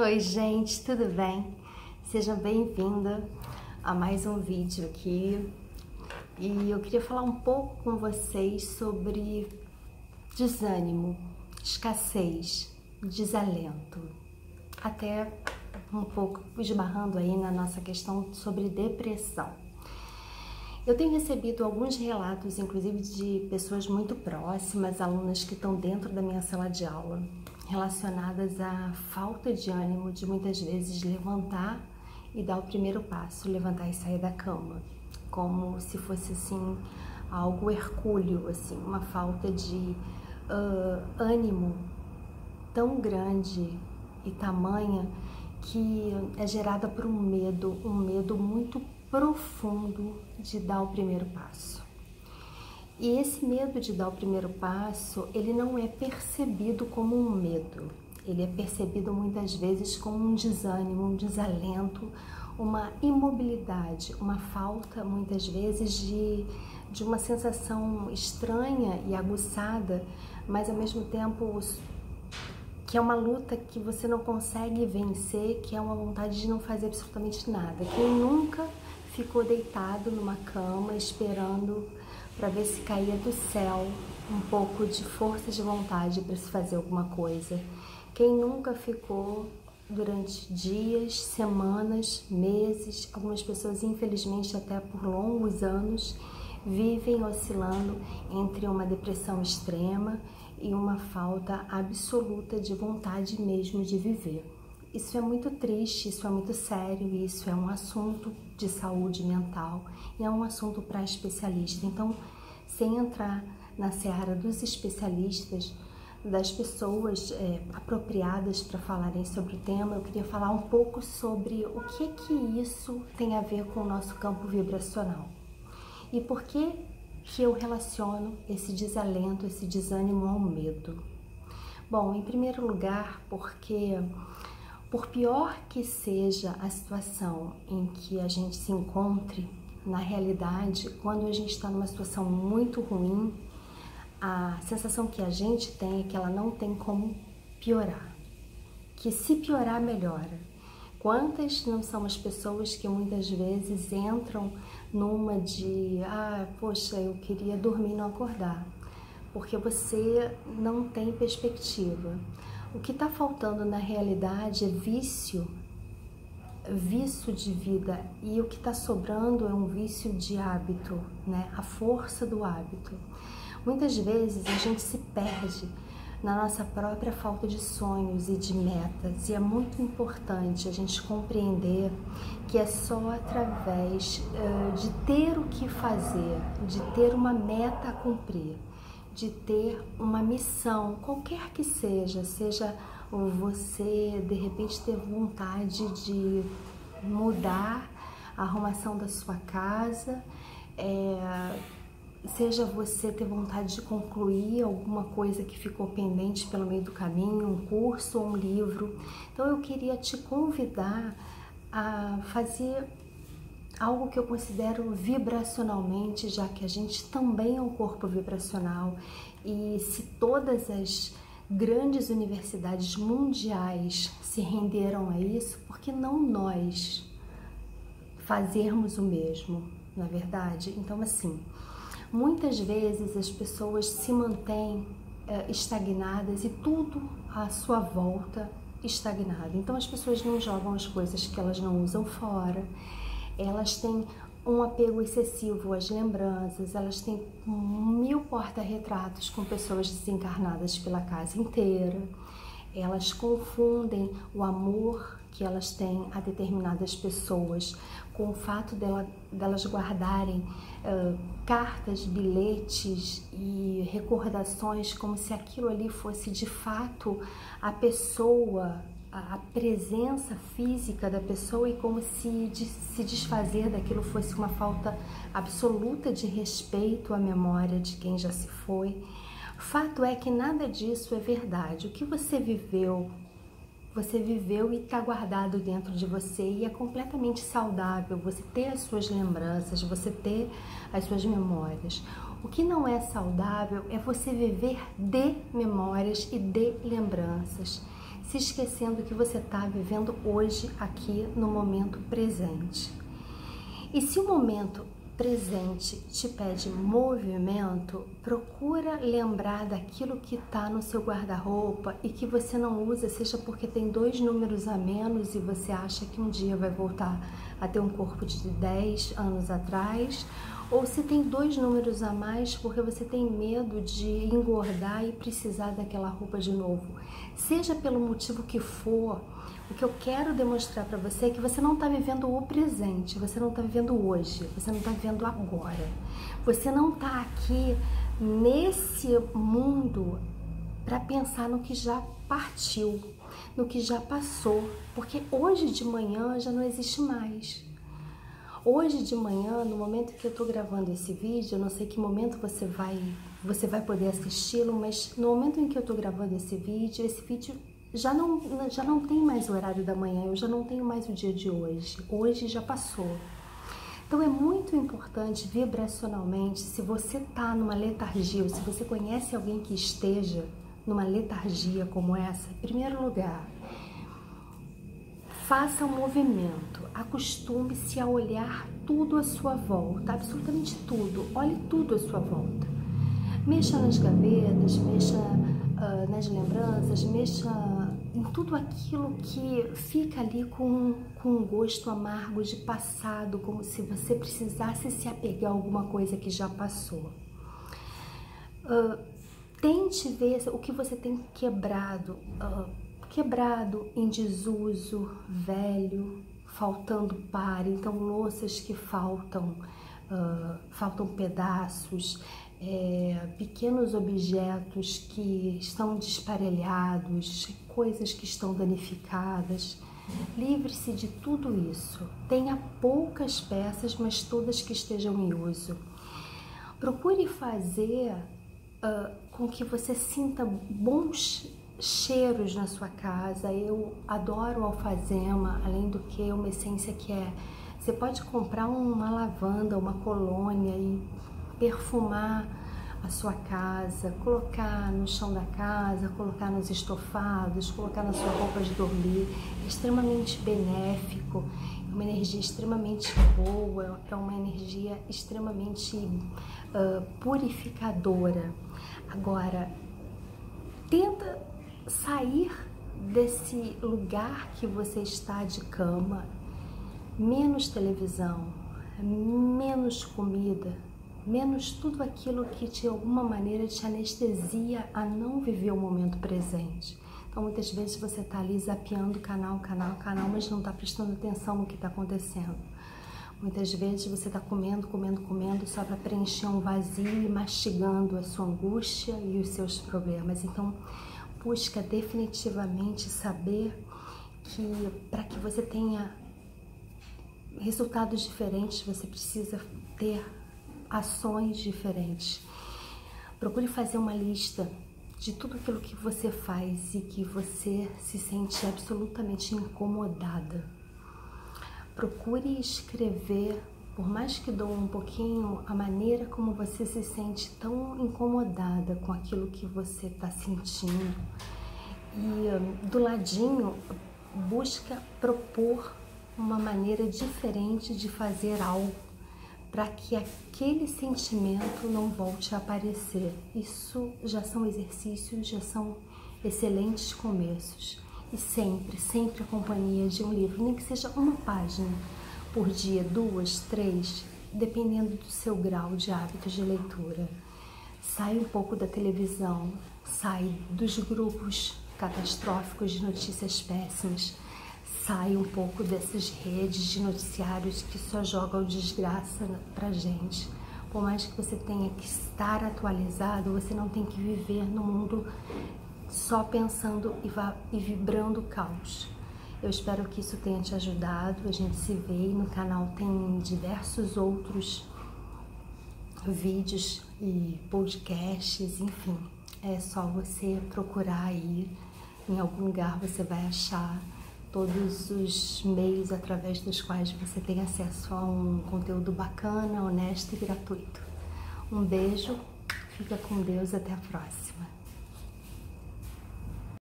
Oi, gente, tudo bem? Seja bem-vinda a mais um vídeo aqui. E eu queria falar um pouco com vocês sobre desânimo, escassez, desalento. Até um pouco esbarrando aí na nossa questão sobre depressão. Eu tenho recebido alguns relatos, inclusive de pessoas muito próximas, alunas que estão dentro da minha sala de aula, relacionadas à falta de ânimo de muitas vezes levantar e dar o primeiro passo, levantar e sair da cama, como se fosse assim algo hercúleo, assim, uma falta de uh, ânimo tão grande e tamanha que é gerada por um medo, um medo muito profundo de dar o primeiro passo. E esse medo de dar o primeiro passo, ele não é percebido como um medo. Ele é percebido muitas vezes como um desânimo, um desalento, uma imobilidade, uma falta muitas vezes de, de uma sensação estranha e aguçada, mas ao mesmo tempo que é uma luta que você não consegue vencer, que é uma vontade de não fazer absolutamente nada. Quem nunca ficou deitado numa cama esperando para ver se caía do céu um pouco de força de vontade para se fazer alguma coisa. Quem nunca ficou durante dias, semanas, meses, algumas pessoas infelizmente até por longos anos vivem oscilando entre uma depressão extrema e uma falta absoluta de vontade mesmo de viver. Isso é muito triste, isso é muito sério, isso é um assunto de saúde mental e é um assunto para especialista. Então, sem entrar na seara dos especialistas, das pessoas é, apropriadas para falarem sobre o tema, eu queria falar um pouco sobre o que que isso tem a ver com o nosso campo vibracional e por que que eu relaciono esse desalento, esse desânimo ao medo. Bom, em primeiro lugar, porque por pior que seja a situação em que a gente se encontre, na realidade, quando a gente está numa situação muito ruim, a sensação que a gente tem é que ela não tem como piorar. Que se piorar, melhora. Quantas não são as pessoas que muitas vezes entram numa de, ah, poxa, eu queria dormir e não acordar, porque você não tem perspectiva. O que está faltando na realidade é vício, vício de vida, e o que está sobrando é um vício de hábito, né? A força do hábito. Muitas vezes a gente se perde na nossa própria falta de sonhos e de metas, e é muito importante a gente compreender que é só através uh, de ter o que fazer, de ter uma meta a cumprir, de ter uma missão, qualquer que seja, seja você de repente ter vontade de mudar a arrumação da sua casa, é, seja você ter vontade de concluir alguma coisa que ficou pendente pelo meio do caminho, um curso ou um livro. Então eu queria te convidar a fazer algo que eu considero vibracionalmente, já que a gente também é um corpo vibracional e se todas as grandes universidades mundiais se renderam a isso, por que não nós fazermos o mesmo, na é verdade? Então, assim, muitas vezes as pessoas se mantêm é, estagnadas e tudo à sua volta estagnado. Então, as pessoas não jogam as coisas que elas não usam fora, elas têm um apego excessivo às lembranças, elas têm mil porta-retratos com pessoas desencarnadas pela casa inteira, elas confundem o amor que elas têm a determinadas pessoas com o fato dela, delas guardarem uh, cartas, bilhetes e recordações como se aquilo ali fosse de fato a pessoa a presença física da pessoa e como se se desfazer daquilo fosse uma falta absoluta de respeito à memória de quem já se foi. Fato é que nada disso é verdade. O que você viveu, você viveu e está guardado dentro de você e é completamente saudável você ter as suas lembranças, você ter as suas memórias. O que não é saudável é você viver de memórias e de lembranças se esquecendo que você está vivendo hoje, aqui no momento presente. E se o momento presente te pede movimento, procura lembrar daquilo que está no seu guarda-roupa e que você não usa, seja porque tem dois números a menos e você acha que um dia vai voltar a ter um corpo de 10 anos atrás, ou se tem dois números a mais porque você tem medo de engordar e precisar daquela roupa de novo. Seja pelo motivo que for, o que eu quero demonstrar para você é que você não está vivendo o presente, você não está vivendo hoje, você não está vivendo agora. Você não está aqui nesse mundo para pensar no que já partiu, no que já passou, porque hoje de manhã já não existe mais. Hoje de manhã, no momento que eu estou gravando esse vídeo, eu não sei que momento você vai você vai poder assisti-lo, mas no momento em que eu estou gravando esse vídeo, esse vídeo já não, já não tem mais o horário da manhã, eu já não tenho mais o dia de hoje. Hoje já passou. Então é muito importante vibracionalmente, se você está numa letargia, ou se você conhece alguém que esteja numa letargia como essa, em primeiro lugar, faça um movimento, acostume-se a olhar tudo à sua volta, absolutamente tudo, olhe tudo à sua volta. Mexa nas gavetas, mexa uh, nas lembranças, mexa em tudo aquilo que fica ali com, com um gosto amargo de passado, como se você precisasse se apegar a alguma coisa que já passou. Uh, tente ver o que você tem quebrado, uh, quebrado em desuso, velho, faltando par, então louças que faltam, uh, faltam pedaços, é, pequenos objetos que estão desparelhados, coisas que estão danificadas. Livre-se de tudo isso. Tenha poucas peças, mas todas que estejam em uso. Procure fazer uh, com que você sinta bons cheiros na sua casa. Eu adoro alfazema, além do que uma essência que é. Você pode comprar uma lavanda, uma colônia e perfumar a sua casa, colocar no chão da casa, colocar nos estofados, colocar na sua roupa de dormir, é extremamente benéfico, é uma energia extremamente boa, é uma energia extremamente uh, purificadora. Agora, tenta sair desse lugar que você está de cama, menos televisão, menos comida, menos tudo aquilo que de alguma maneira te anestesia a não viver o momento presente. Então muitas vezes você está ali zapeando canal, canal, canal, mas não está prestando atenção no que está acontecendo. Muitas vezes você está comendo, comendo, comendo só para preencher um vazio e mastigando a sua angústia e os seus problemas. Então busca definitivamente saber que para que você tenha resultados diferentes, você precisa ter ações diferentes. Procure fazer uma lista de tudo aquilo que você faz e que você se sente absolutamente incomodada. Procure escrever, por mais que doa um pouquinho, a maneira como você se sente tão incomodada com aquilo que você está sentindo. E hum, do ladinho, busca propor uma maneira diferente de fazer algo para que aquele sentimento não volte a aparecer. Isso já são exercícios, já são excelentes começos. E sempre, sempre a companhia de um livro, nem que seja uma página por dia, duas, três, dependendo do seu grau de hábito de leitura. Sai um pouco da televisão, sai dos grupos catastróficos de notícias péssimas sai um pouco dessas redes de noticiários que só jogam desgraça pra gente. Por mais que você tenha que estar atualizado, você não tem que viver no mundo só pensando e, e vibrando caos. Eu espero que isso tenha te ajudado. A gente se vê no canal tem diversos outros vídeos e podcasts, enfim. É só você procurar aí, em algum lugar você vai achar todos os meios através dos quais você tem acesso a um conteúdo bacana, honesto e gratuito. Um beijo, fica com Deus, até a próxima.